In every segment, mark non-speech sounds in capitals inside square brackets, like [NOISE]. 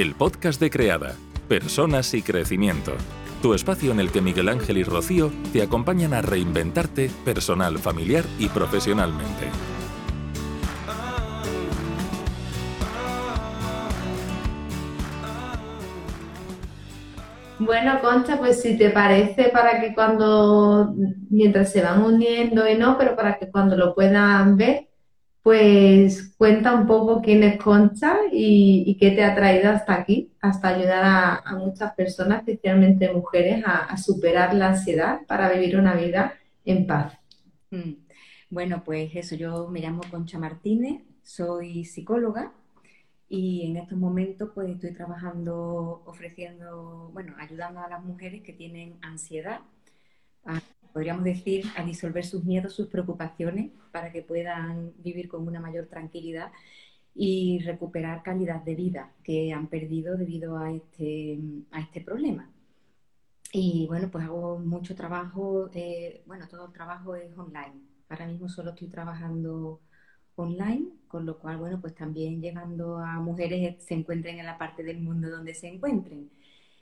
el podcast de Creada, Personas y Crecimiento. Tu espacio en el que Miguel Ángel y Rocío te acompañan a reinventarte personal, familiar y profesionalmente. Bueno, Concha, pues si te parece, para que cuando, mientras se van uniendo y no, pero para que cuando lo puedan ver, pues cuenta un poco quién es Concha y, qué te ha traído hasta aquí, hasta ayudar a, muchas personas, especialmente mujeres, a, superar la ansiedad para vivir una vida en paz. Mm. Bueno, pues eso, yo me llamo Concha Martínez, soy psicóloga y en estos momentos pues estoy trabajando, ofreciendo, bueno, ayudando a las mujeres que tienen ansiedad, podríamos decir, a disolver sus miedos, sus preocupaciones, para que puedan vivir con una mayor tranquilidad y recuperar calidad de vida que han perdido debido a este, a este problema. Y bueno, pues hago mucho trabajo, eh, bueno, todo el trabajo es online. Ahora mismo solo estoy trabajando online, con lo cual, bueno, pues también llegando a mujeres que se encuentren en la parte del mundo donde se encuentren.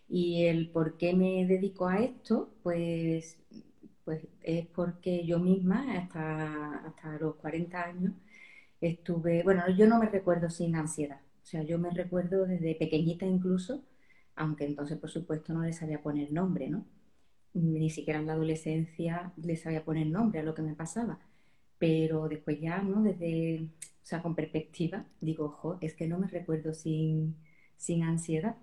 Y el por qué me dedico a esto, pues, pues es porque yo misma hasta, hasta los 40 años estuve, bueno, yo no me recuerdo sin ansiedad, o sea, yo me recuerdo desde pequeñita incluso, aunque entonces por supuesto no le sabía poner nombre, ¿no? Ni siquiera en la adolescencia le sabía poner nombre a lo que me pasaba pero después ya, ¿no? Desde, o sea, con perspectiva, digo, ojo, es que no me recuerdo sin, sin ansiedad.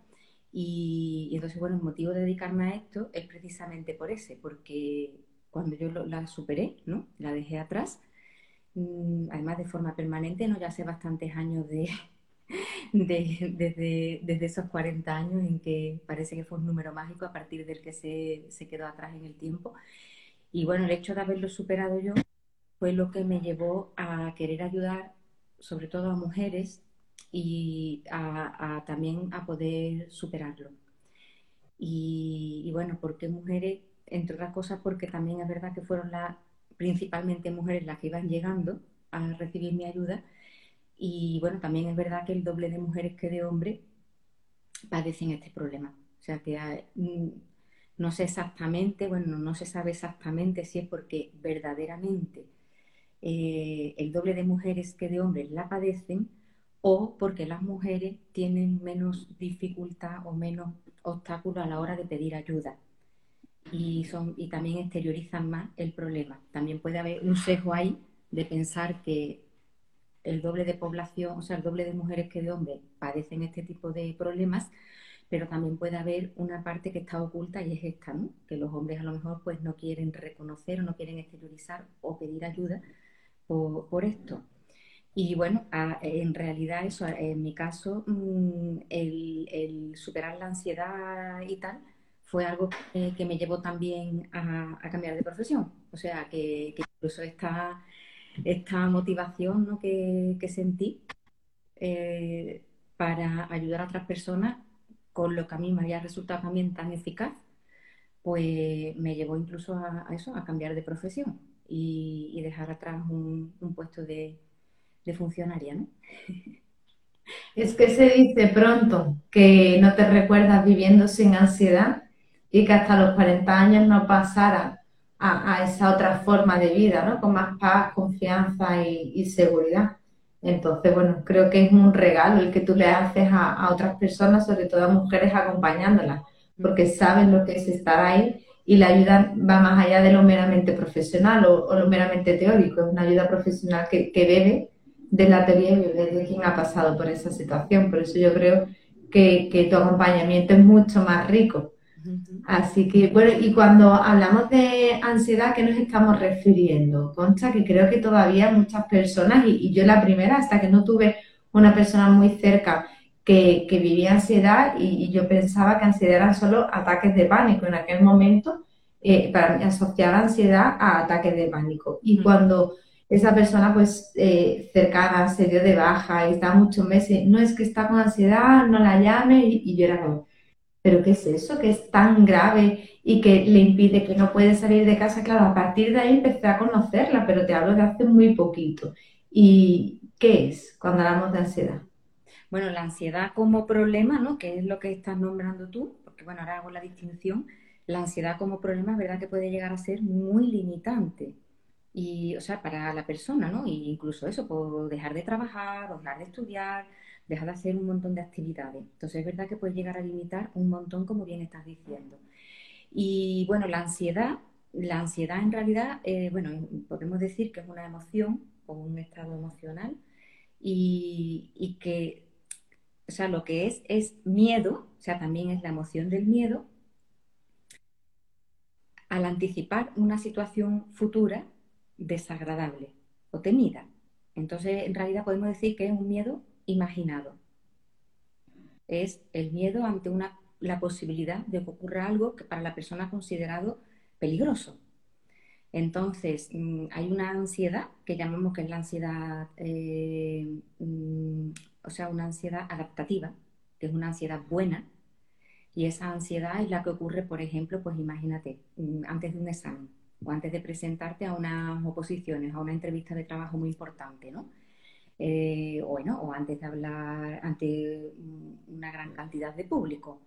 Y, entonces, bueno, el motivo de dedicarme a esto es precisamente por ese, porque cuando yo la superé, ¿no? La dejé atrás, mm, además de forma permanente, ¿no? Ya hace bastantes años de, [LAUGHS] de, desde, desde, esos 40 años en que parece que fue un número mágico a partir del que se, se quedó atrás en el tiempo. Y bueno, el hecho de haberlo superado yo fue lo que me llevó a querer ayudar sobre todo a mujeres y a, también a poder superarlo. Y, bueno, ¿por qué mujeres? Entre otras cosas porque también es verdad que fueron las, principalmente mujeres las que iban llegando a recibir mi ayuda. Y bueno, también es verdad que el doble de mujeres que de hombres padecen este problema. O sea que mm, no sé exactamente, bueno, no se sabe exactamente si es porque verdaderamente eh, el doble de mujeres que de hombres la padecen o porque las mujeres tienen menos dificultad o menos obstáculos a la hora de pedir ayuda y, son, y también exteriorizan más el problema. También puede haber un sesgo ahí de pensar que el doble de población, o sea, el doble de mujeres que de hombres padecen este tipo de problemas, pero también puede haber una parte que está oculta y es esta, ¿no? que los hombres a lo mejor pues no quieren reconocer o no quieren exteriorizar o pedir ayuda por, esto. Y bueno, en realidad eso, en mi caso, mm, el, superar la ansiedad y tal fue algo que, me llevó también a, cambiar de profesión. O sea, que, incluso esta, esta motivación que, sentí eh, para ayudar a otras personas con lo que a mí me había resultado también tan eficaz, pues me llevó incluso a eso, a cambiar de profesión y, dejar atrás un, puesto de, funcionaria, ¿no? Es que se dice pronto que no te recuerdas viviendo sin ansiedad y que hasta los 40 años no pasara a, esa otra forma de vida, ¿no? Con más paz, confianza y, seguridad. Entonces, bueno, creo que es un regalo el que tú le haces a, otras personas, sobre todo a mujeres acompañándolas, porque saben lo que es estar ahí y la ayuda va más allá de lo meramente profesional o, lo meramente teórico, es una ayuda profesional que, que bebe de la teoría y de quien ha pasado por esa situación. Por eso yo creo que tu acompañamiento es mucho más rico. Así que, bueno, y cuando hablamos de ansiedad, ¿qué nos estamos refiriendo? Concha, que creo que todavía muchas personas, y, y yo la primera, hasta que no tuve una persona muy cerca que, vivía ansiedad y, yo pensaba que ansiedad eran solo ataques de pánico. En aquel momento, eh, para mí, asociaba ansiedad a ataques de pánico. Y cuando esa persona, pues, eh, cercana, se dio de baja y estaba muchos meses, no es que está con ansiedad, no la llame, y, yo era como, ¿pero qué es eso? que es tan grave y que le impide que no puede salir de casa? Claro, a partir de ahí empecé a conocerla, pero te hablo de hace muy poquito. ¿Y qué es cuando hablamos de ansiedad? Bueno, la ansiedad como problema, ¿no? Que es lo que estás nombrando tú, porque bueno, ahora hago la distinción. La ansiedad como problema es verdad que puede llegar a ser muy limitante. Y, o sea, para la persona, ¿no? Y incluso eso, por dejar de trabajar, dejar de estudiar, dejar de hacer un montón de actividades. Entonces es verdad que puede llegar a limitar un montón, como bien estás diciendo. Y bueno, la ansiedad, la ansiedad en realidad, eh, bueno, podemos decir que es una emoción o un estado emocional y, que, o sea, lo que es es miedo, o sea, también es la emoción del miedo, al anticipar una situación futura desagradable o temida. Entonces, en realidad podemos decir que es un miedo imaginado. Es el miedo ante una, la posibilidad de que ocurra algo que para la persona ha considerado peligroso. Entonces, mm, hay una ansiedad que llamamos que es la ansiedad, eh, mm, o sea, una ansiedad adaptativa, que es una ansiedad buena, y esa ansiedad es la que ocurre, por ejemplo, pues imagínate, mm, antes de un examen o antes de presentarte a unas oposiciones, a una entrevista de trabajo muy importante, ¿no? Eh, bueno, o antes de hablar ante una gran cantidad de público.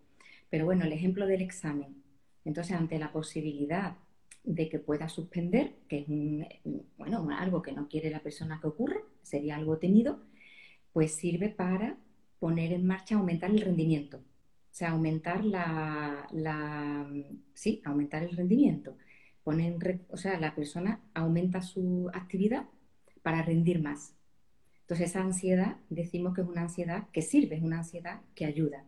Pero bueno, el ejemplo del examen. Entonces, ante la posibilidad de que pueda suspender, que es bueno, algo que no quiere la persona que ocurra, sería algo temido, pues sirve para poner en marcha, aumentar el rendimiento. O sea, aumentar la, la sí, aumentar el rendimiento. Poner, o sea, la persona aumenta su actividad para rendir más. Entonces, esa ansiedad decimos que es una ansiedad que sirve, es una ansiedad que ayuda.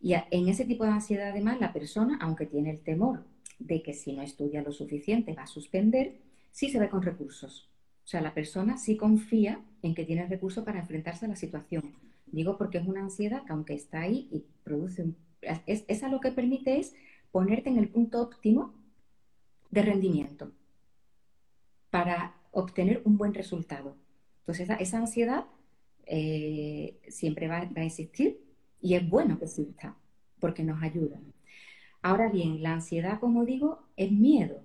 Y en ese tipo de ansiedad, además, la persona, aunque tiene el temor de que si no estudia lo suficiente va a suspender, sí se ve con recursos. O sea, la persona sí confía en que tiene recursos para enfrentarse a la situación. Digo porque es una ansiedad que aunque está ahí y produce un... Es, esa lo que permite es ponerte en el punto óptimo de rendimiento para obtener un buen resultado. Entonces, esa, ansiedad eh, siempre va, a existir y es bueno que exista porque nos ayuda. Ahora bien, la ansiedad, como digo, es miedo.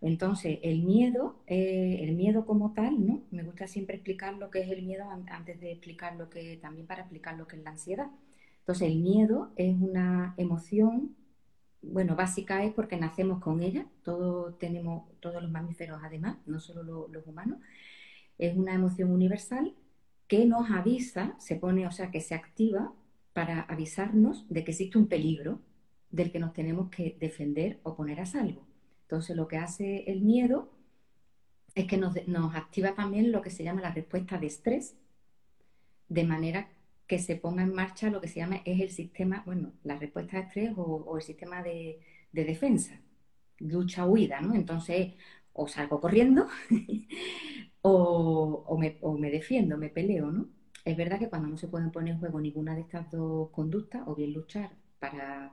Entonces, el miedo, eh, el miedo como tal, ¿no? Me gusta siempre explicar lo que es el miedo antes de explicar lo que, también para explicar lo que es la ansiedad. Entonces, el miedo es una emoción, bueno, básica es porque nacemos con ella, todos tenemos, todos los mamíferos además, no solo los humanos, es una emoción universal que nos avisa, se pone, o sea, que se activa para avisarnos de que existe un peligro del que nos tenemos que defender o poner a salvo. Entonces, lo que hace el miedo es que nos, activa también lo que se llama la respuesta de estrés, de manera que se ponga en marcha lo que se llama es el sistema, bueno, la respuesta de estrés o, el sistema de, defensa, lucha-huida, ¿no? Entonces, o salgo corriendo [LAUGHS] o, me, o, me, defiendo, me peleo, ¿no? Es verdad que cuando no se pueden poner en juego ninguna de estas dos conductas, o bien luchar para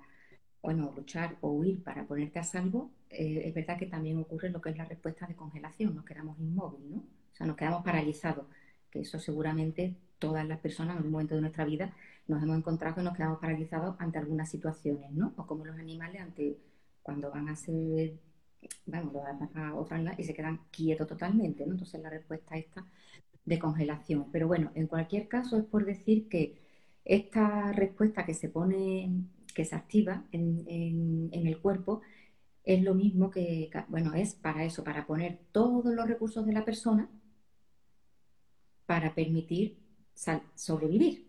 bueno, luchar o huir para ponerte a salvo, eh, es verdad que también ocurre lo que es la respuesta de congelación, nos quedamos inmóviles, ¿no? O sea, nos quedamos paralizados, que eso seguramente todas las personas en algún momento de nuestra vida nos hemos encontrado que nos quedamos paralizados ante algunas situaciones, ¿no? O como los animales ante cuando van a ser, bueno, a otra animal y se quedan quietos totalmente, ¿no? Entonces la respuesta esta de congelación. Pero bueno, en cualquier caso es por decir que esta respuesta que se pone que se activa en, el cuerpo es lo mismo que, bueno, es para eso, para poner todos los recursos de la persona para permitir sobrevivir.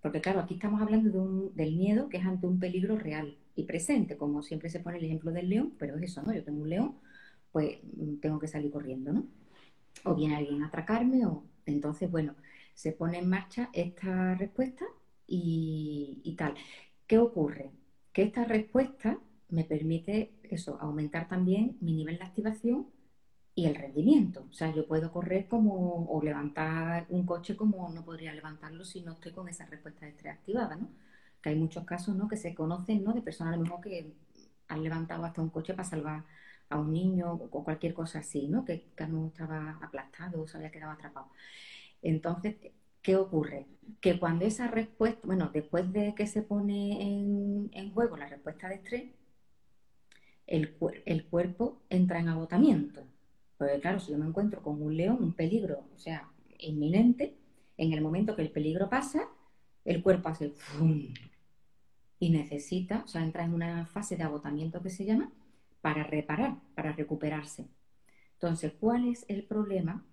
Porque claro, aquí estamos hablando del miedo que es ante un peligro real y presente, como siempre se pone el ejemplo del león, pero es eso, ¿no? Yo tengo un león, pues mm, tengo que salir corriendo, ¿no? O viene alguien a atracarme, o entonces, bueno, se pone en marcha esta respuesta y, tal. ¿Qué ocurre? Que esta respuesta me permite eso, aumentar también mi nivel de activación y el rendimiento. O sea, yo puedo correr como o levantar un coche como no podría levantarlo si no estoy con esa respuesta de activada, ¿no? Que hay muchos casos, ¿no? Que se conocen, ¿no? De personas a lo mejor que han levantado hasta un coche para salvar a un niño o cualquier cosa así, ¿no? Que, que no estaba aplastado o se había quedado atrapado. Entonces, ¿qué ocurre? Que cuando esa respuesta, bueno, después de que se pone en, juego la respuesta de estrés, el, cuerpo entra en agotamiento. Porque claro, si yo me encuentro con un león, un peligro, o sea, inminente, en el momento que el peligro pasa, el cuerpo hace y necesita, o sea, entra en una fase de agotamiento que se llama para reparar, para recuperarse. Entonces, ¿cuál es el problema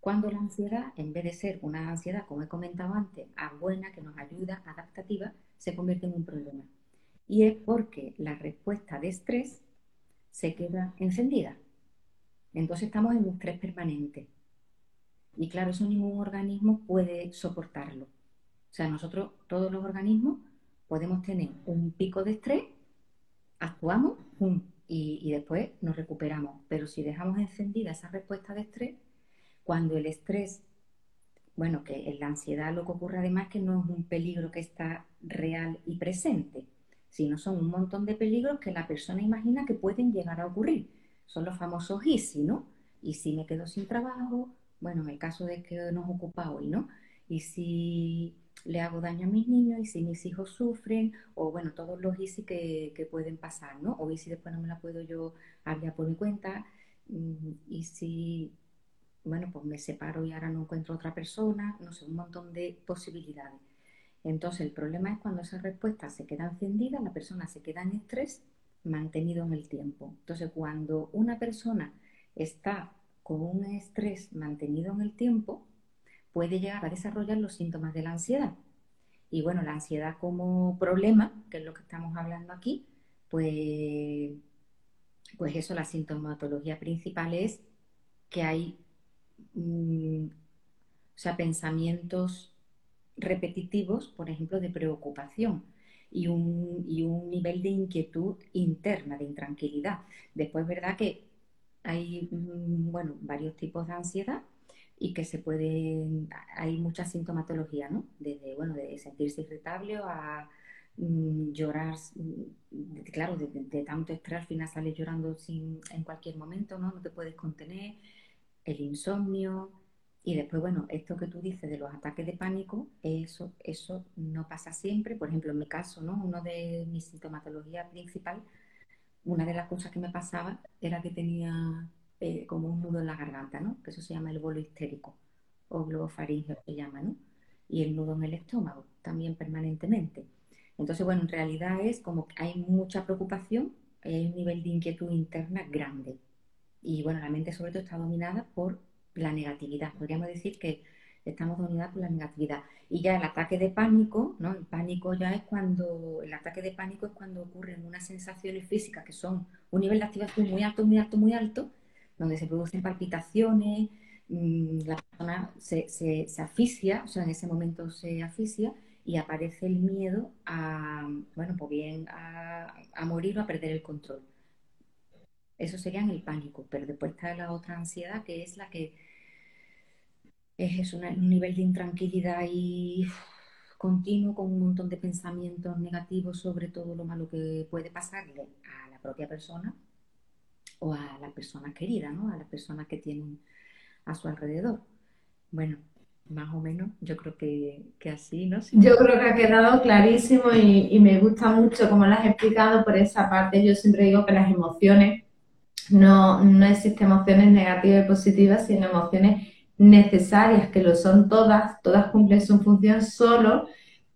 cuando la ansiedad, en vez de ser una ansiedad, como he comentado antes, buena, que nos ayuda, adaptativa, se convierte en un problema? Y es porque la respuesta de estrés se queda encendida. Entonces estamos en un estrés permanente. Y claro, eso ningún organismo puede soportarlo. O sea, nosotros, todos los organismos, podemos tener un pico de estrés, actuamos y, y, después nos recuperamos. Pero si dejamos encendida esa respuesta de estrés, cuando el estrés, bueno, que en la ansiedad lo que ocurre además que no es un peligro que está real y presente, sino son un montón de peligros que la persona imagina que pueden llegar a ocurrir. Son los famosos si, ¿no? Y si me quedo sin trabajo, bueno, en el caso de que nos ocupa hoy, ¿no? Y si le hago daño a mis niños y si mis hijos sufren, o bueno, todos los easy que, que pueden pasar, ¿no? O y si después no me la puedo yo hablar por mi cuenta, mm, y si, bueno, pues me separo y ahora no encuentro otra persona, no sé, un montón de posibilidades. Entonces el problema es cuando esa respuesta se queda encendida, la persona se queda en estrés mantenido en el tiempo. Entonces cuando una persona está con un estrés mantenido en el tiempo, puede llegar a desarrollar los síntomas de la ansiedad. Y bueno, la ansiedad como problema, que es lo que estamos hablando aquí, pues, pues eso, la sintomatología principal es que hay mm, o sea, pensamientos repetitivos, por ejemplo, de preocupación y un, y un nivel de inquietud interna, de intranquilidad. Después, ¿verdad? Que hay, mm, bueno, varios tipos de ansiedad y que se pueden, hay mucha sintomatología, ¿no? Desde, bueno, de sentirse irritable a mm, llorar, mm, claro, de, tanto estrés al final sales llorando sin, en cualquier momento, ¿no? No te puedes contener, el insomnio y después, bueno, esto que tú dices de los ataques de pánico, eso, eso no pasa siempre. Por ejemplo, en mi caso, ¿no? Uno de mis sintomatologías principal, una de las cosas que me pasaba era que tenía eh, como un nudo en la garganta, ¿no? Que eso se llama el bolo histérico o globofaringeo se llama, ¿no? Y el nudo en el estómago también permanentemente. Entonces, bueno, en realidad es como que hay mucha preocupación, hay un nivel de inquietud interna grande. Y bueno, la mente sobre todo está dominada por la negatividad. Podríamos decir que estamos dominados por la negatividad. Y ya el ataque de pánico, ¿no? El pánico ya es cuando, el ataque de pánico es cuando ocurren unas sensaciones físicas que son un nivel de activación muy alto, muy alto, muy alto, donde se producen palpitaciones, mm, la persona se, se, asfixia, o sea, en ese momento se asfixia y aparece el miedo a, bueno, pues bien, a, morir o a perder el control. Eso sería en el pánico, pero después está la otra ansiedad que es la que es un nivel de intranquilidad y continuo con un montón de pensamientos negativos sobre todo lo malo que puede pasarle a la propia persona o a la persona querida, ¿no? A las personas que tienen a su alrededor. Bueno, más o menos, yo creo que, así, ¿no? Yo creo que ha quedado clarísimo y, me gusta mucho cómo lo has explicado por esa parte. Yo siempre digo que las emociones, no, no existen emociones negativas y positivas, sino emociones necesarias, que lo son todas, todas cumplen su función, solo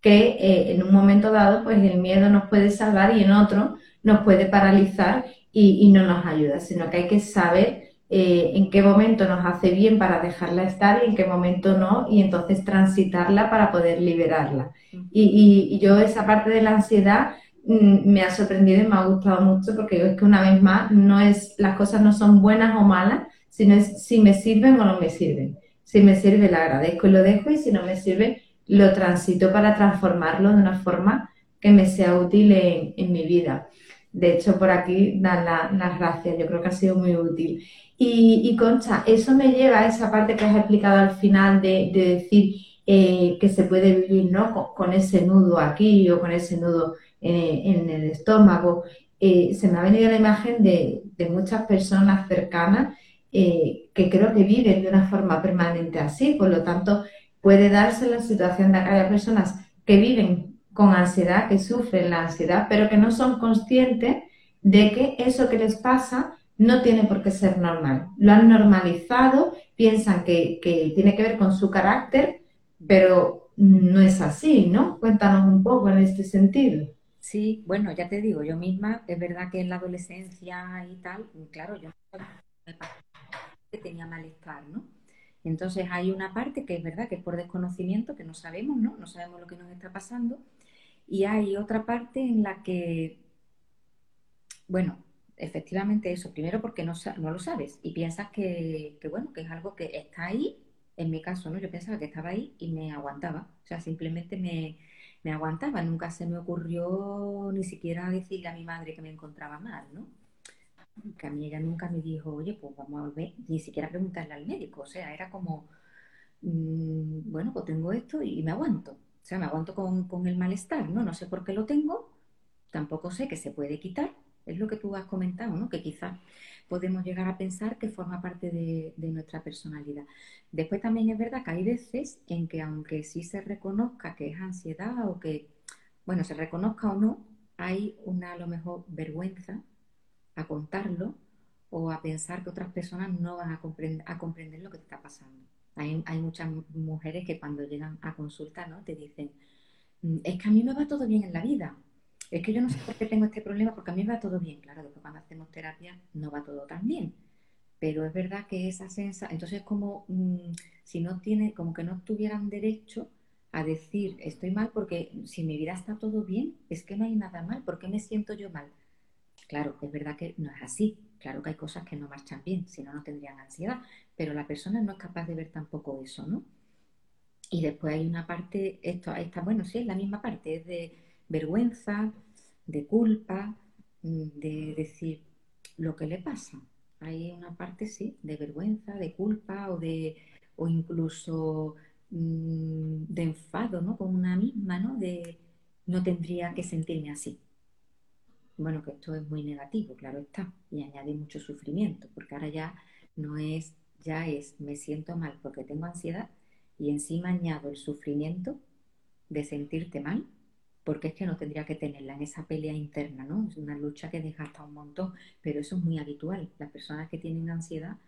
que eh, en un momento dado, pues el miedo nos puede salvar y en otro nos puede paralizar y, no nos ayuda, sino que hay que saber eh, en qué momento nos hace bien para dejarla estar y en qué momento no, y entonces transitarla para poder liberarla. Y, yo esa parte de la ansiedad mm, me ha sorprendido y me ha gustado mucho porque es que una vez más no es, las cosas no son buenas o malas, sino es si me sirven o no me sirven. Si me sirve, la agradezco y lo dejo, y si no me sirve, lo transito para transformarlo de una forma que me sea útil en mi vida. De hecho, por aquí dan las gracias, yo creo que ha sido muy útil. Y, Concha, eso me lleva a esa parte que has explicado al final de, decir eh, que se puede vivir ¿no? con, ese nudo aquí o con ese nudo eh, en el estómago. Eh, se me ha venido la imagen de, muchas personas cercanas que creo que viven de una forma permanente así, por lo tanto puede darse la situación de que haya personas que viven con ansiedad, que sufren la ansiedad, pero que no son conscientes de que eso que les pasa no tiene por qué ser normal. Lo han normalizado, piensan que, tiene que ver con su carácter, pero no es así, ¿no? Cuéntanos un poco en este sentido. Sí, bueno, ya te digo, yo misma, es verdad que en la adolescencia y tal, claro, yo tenía malestar, ¿no? Entonces hay una parte que es verdad que es por desconocimiento, que no sabemos, ¿no? No sabemos lo que nos está pasando. Y hay otra parte en la que, bueno, efectivamente eso, primero porque no, no lo sabes y piensas que, bueno, que es algo que está ahí, en mi caso, ¿no? Yo pensaba que estaba ahí y me aguantaba, o sea, simplemente me, me aguantaba, nunca se me ocurrió ni siquiera decirle a mi madre que me encontraba mal, ¿no? Que a mí ella nunca me dijo, oye, pues vamos a ver, ni siquiera preguntarle al médico, o sea, era como, mm, bueno, pues tengo esto y me aguanto, o sea, me aguanto con, el malestar, ¿no? No sé por qué lo tengo, tampoco sé que se puede quitar, es lo que tú has comentado, ¿no? Que quizás podemos llegar a pensar que forma parte de, de, nuestra personalidad. Después también es verdad que hay veces en que aunque sí se reconozca que es ansiedad o que, bueno, se reconozca o no, hay una a lo mejor vergüenza a contarlo o a pensar que otras personas no van a, comprender, a comprender lo que te está pasando. Hay, hay, muchas mujeres que cuando llegan a consulta ¿no? te dicen, mm, es que a mí me va todo bien en la vida, es que yo no sé por qué tengo este problema, porque a mí me va todo bien. Claro, después cuando hacemos terapia no va todo tan bien, pero es verdad que esa sensación, entonces como mm, si no tiene, como que no tuvieran derecho a decir estoy mal porque si mi vida está todo bien, es que no hay nada mal, ¿por qué me siento yo mal? Claro, es verdad que no es así. Claro que hay cosas que no marchan bien, si no, no tendrían ansiedad. Pero la persona no es capaz de ver tampoco eso, ¿no? Y después hay una parte, esto, esta, bueno, sí, es la misma parte, es de vergüenza, de culpa, mm, de decir lo que le pasa. Hay una parte, sí, de vergüenza, de culpa o de o incluso mm, de enfado, ¿no? Con una misma, ¿no? De no tendría que sentirme así. Bueno, que esto es muy negativo, claro está, y añade mucho sufrimiento, porque ahora ya no es, ya es, me siento mal porque tengo ansiedad y encima añado el sufrimiento de sentirte mal, porque es que no tendría que tenerla en esa pelea interna, ¿no? Es una lucha que desgasta un montón, pero eso es muy habitual. Las personas que tienen ansiedad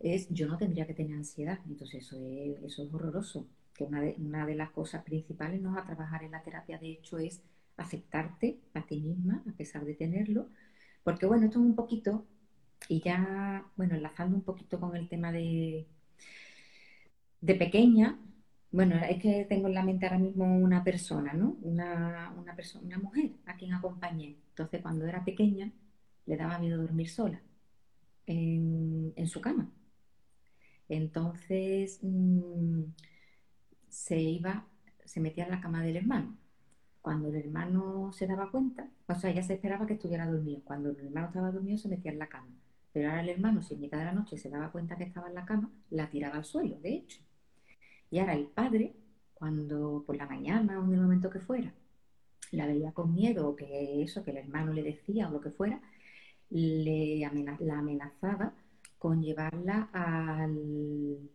es, yo no tendría que tener ansiedad, entonces eso es, eso es horroroso, que una de, una de las cosas principales no a trabajar en la terapia, de hecho, es aceptarte a ti misma a pesar de tenerlo, porque bueno, esto es un poquito, y ya, bueno, enlazando un poquito con el tema de, de pequeña, bueno, es que tengo en la mente ahora mismo una persona, ¿no? Una, una, persona, una mujer a quien acompañé. Entonces, cuando era pequeña, le daba miedo dormir sola en, su cama. Entonces, mm, se iba, se metía en la cama del hermano cuando el hermano se daba cuenta, o sea, ella se esperaba que estuviera dormido. Cuando el hermano estaba dormido, se metía en la cama. Pero ahora el hermano, si en mitad de la noche se daba cuenta que estaba en la cama, la tiraba al suelo, de hecho. Y ahora el padre, cuando por la mañana o en el momento que fuera, la veía con miedo o que eso, que el hermano le decía o lo que fuera, le la amenazaba con llevarla al,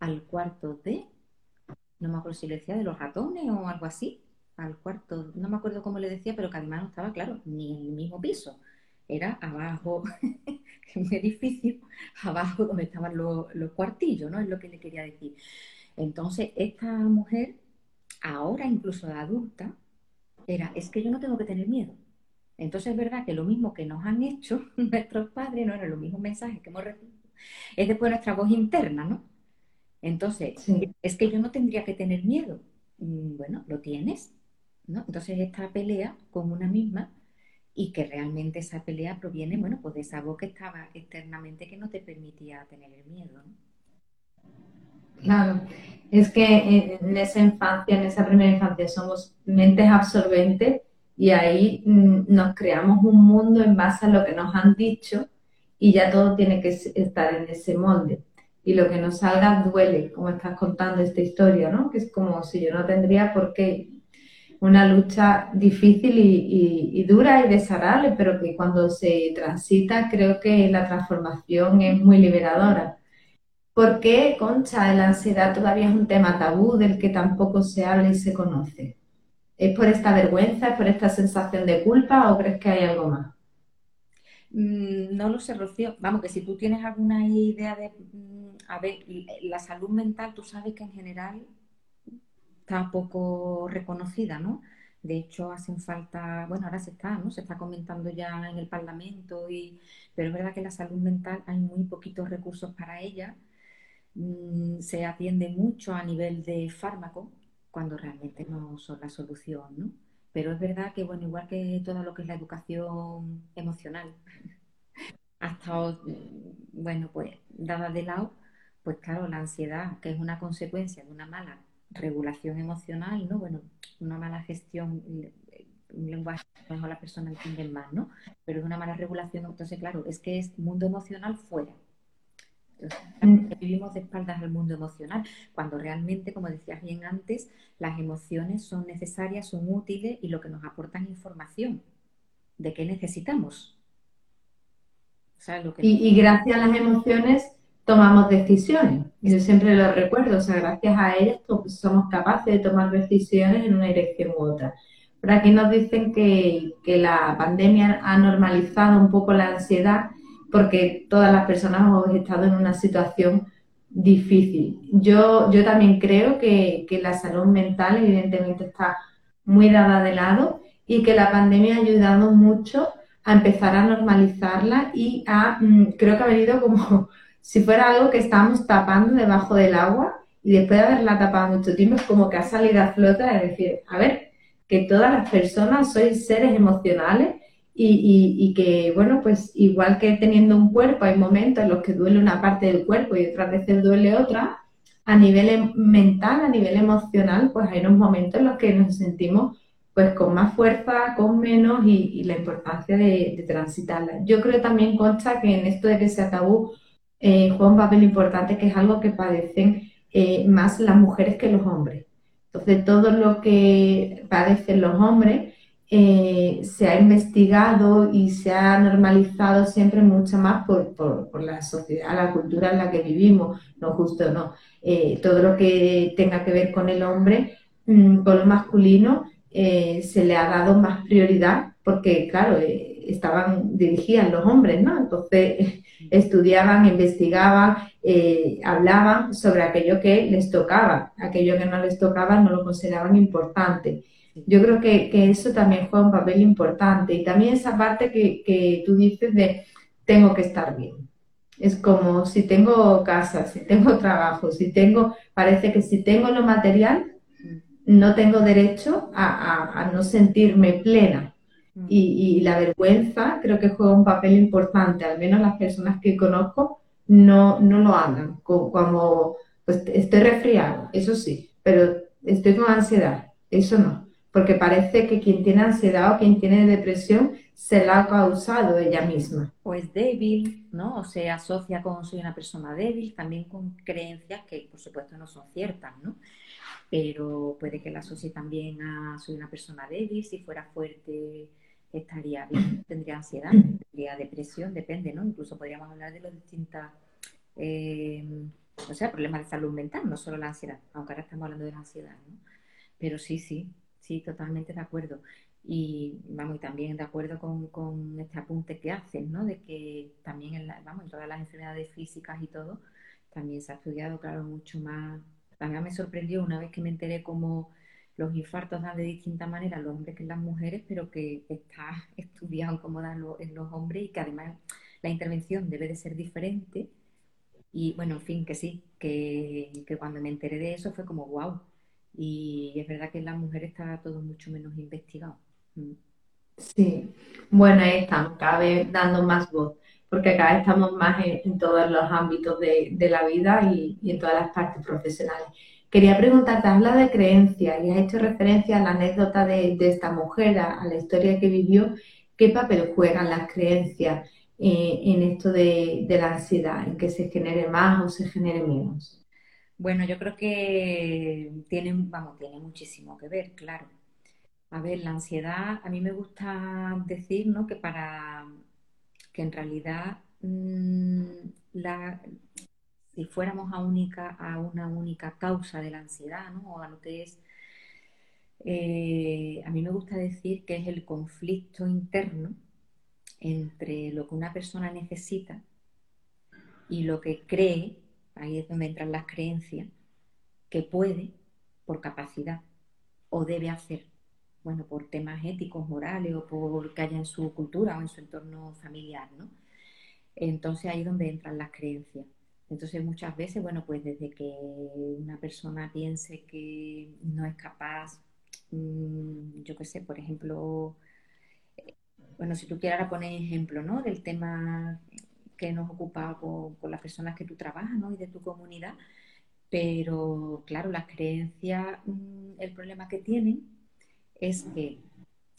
al cuarto de, no me acuerdo si le decía de los ratones o algo así, al cuarto, no me acuerdo cómo le decía, pero que además no estaba, claro, ni en el mismo piso. Era abajo, en un edificio, abajo donde estaban los, cuartillos, ¿no? Es lo que le quería decir. Entonces, esta mujer, ahora incluso de adulta, era, es que yo no tengo que tener miedo. Entonces es verdad que lo mismo que nos han hecho [LAUGHS] nuestros padres, no eran los mismos mensajes que hemos recibido, es después nuestra voz interna, ¿no? Entonces, es que yo no tendría que tener miedo. Mm, bueno, lo tienes, entonces esta pelea con una misma y que realmente esa pelea proviene, bueno, pues de esa voz que estaba externamente que no te permitía tener el miedo. Claro, es que en esa infancia, en esa primera infancia, somos mentes absorbentes y ahí mm, nos creamos un mundo en base a lo que nos han dicho y ya todo tiene que estar en ese molde. Y lo que nos salga duele, como estás contando esta historia, ¿no? Que es como si yo no tendría por qué una lucha difícil y, dura y desagradable, pero que cuando se transita creo que la transformación es muy liberadora. ¿Por qué, Concha, la ansiedad todavía es un tema tabú del que tampoco se habla y se conoce? ¿Es por esta vergüenza, es por esta sensación de culpa o crees que hay algo más? Mm, no lo sé, Rocío. Vamos, que si tú tienes alguna idea de, mm, a ver, la salud mental, tú sabes que en general está poco reconocida, ¿no? De hecho, hacen falta, bueno, ahora se está, ¿no? Se está comentando ya en el Parlamento, y, pero es verdad que la salud mental hay muy poquitos recursos para ella. Mm, se atiende mucho a nivel de fármaco, cuando realmente no son la solución, ¿no? Pero es verdad que, bueno, igual que todo lo que es la educación emocional, [LAUGHS] ha estado, bueno, pues dada de lado, pues claro, la ansiedad, que es una consecuencia de una mala regulación emocional, ¿no? Bueno, una mala gestión, un lenguaje mejor las personas entienden más, ¿no? Pero de una mala regulación, entonces, claro, es que es mundo emocional fuera. Mm. vivimos de espaldas al mundo emocional, cuando realmente, como decías bien antes, las emociones son necesarias, son útiles y lo que nos aportan información de qué necesitamos. y, y gracias a las emociones tomamos decisiones. Yo siempre lo recuerdo, o sea, gracias a ellas somos capaces de tomar decisiones en una dirección u otra. Por aquí nos dicen que, la pandemia ha normalizado un poco la ansiedad porque todas las personas hemos estado en una situación difícil. Yo, yo también creo que, que la salud mental evidentemente está muy dada de lado y que la pandemia ha ayudado mucho a empezar a normalizarla y a, mm, creo que ha venido como si fuera algo que estábamos tapando debajo del agua y después de haberla tapado mucho tiempo es como que ha salido a flota, es decir, a ver, que todas las personas sois seres emocionales y, que, bueno, pues igual que teniendo un cuerpo, hay momentos en los que duele una parte del cuerpo y otras veces duele otra, a nivel em, mental, a nivel emocional, pues hay unos momentos en los que nos sentimos pues con más fuerza, con menos y, la importancia de, de, transitarla. Yo creo también, Concha, que en esto de que sea tabú, eh, juega un papel importante que es algo que padecen eh, más las mujeres que los hombres. Entonces, todo lo que padecen los hombres eh, se ha investigado y se ha normalizado siempre mucho más por, la sociedad, la cultura en la que vivimos, no justo no. todo lo que tenga que ver con el hombre, mm, con lo masculino, se le ha dado más prioridad porque, claro, estaban, dirigían los hombres, ¿no? Entonces, estudiaban, investigaban, eh, hablaban sobre aquello que les tocaba, aquello que no les tocaba no lo consideraban importante. Yo creo que, eso también juega un papel importante y también esa parte que, que tú dices de tengo que estar bien. Es como si tengo casa, si tengo [LAUGHS] trabajo, si tengo, parece que si tengo lo material, no tengo derecho a no sentirme plena. Mm. Y, la vergüenza creo que juega un papel importante, al menos las personas que conozco no, no lo hagan, como pues estoy resfriado, eso sí, pero estoy con ansiedad, eso no, porque parece que quien tiene ansiedad o quien tiene depresión se la ha causado ella misma. O es débil, ¿no? O se asocia con soy una persona débil, también con creencias que por supuesto no son ciertas, ¿no? Pero puede que la asocie también a soy una persona débil, si fuera fuerte estaría bien, tendría ansiedad, tendría depresión, depende, ¿no? Incluso podríamos hablar de los distintas, eh, o sea, problemas de salud mental, no solo la ansiedad, aunque ahora estamos hablando de la ansiedad, ¿no? Pero sí, sí, sí, totalmente de acuerdo. Y vamos, y también de acuerdo con, este apunte que hacen, ¿no? De que también en, vamos, en todas las enfermedades físicas y todo, también se ha estudiado, claro, mucho más. También me sorprendió una vez que me enteré cómo los infartos dan de distinta manera los hombres que las mujeres, pero que está [LAUGHS] estudiado cómo dan en los hombres y que además la intervención debe de ser diferente. Y bueno, en fin, que sí, que, cuando me enteré de eso fue como wow. Y es verdad que en las mujeres está todo mucho menos investigado. Mm. Sí, bueno, ahí estamos, cada vez dando más voz, porque cada vez estamos más en, todos los ámbitos de, la vida y en todas las partes profesionales. Quería preguntarte, habla de creencia y has hecho referencia a la anécdota de, esta mujer, a, la historia que vivió. ¿Qué papel juegan las creencias eh, en esto de, la ansiedad, en que se genere más o se genere menos? Bueno, yo creo que tiene, vamos, tiene muchísimo que ver, claro. A ver, la ansiedad, a mí me gusta decir, ¿no? Que para que en realidad mm, la, si fuéramos a, única, a una única causa de la ansiedad, ¿no? o a lo que es, eh, a mí me gusta decir que es el conflicto interno entre lo que una persona necesita y lo que cree, ahí es donde entran las creencias, que puede por capacidad o debe hacer, bueno, por temas éticos, morales o por que haya en su cultura o en su entorno familiar, ¿no? Entonces ahí es donde entran las creencias. Entonces muchas veces, bueno, pues desde que una persona piense que no es capaz, mm, yo qué sé, por ejemplo, eh, bueno, si tú quieras poner ejemplo, ¿no? Del tema que nos ocupa con, las personas que tú trabajas, ¿no? Y de tu comunidad, pero claro, las creencias, mm, el problema que tienen es que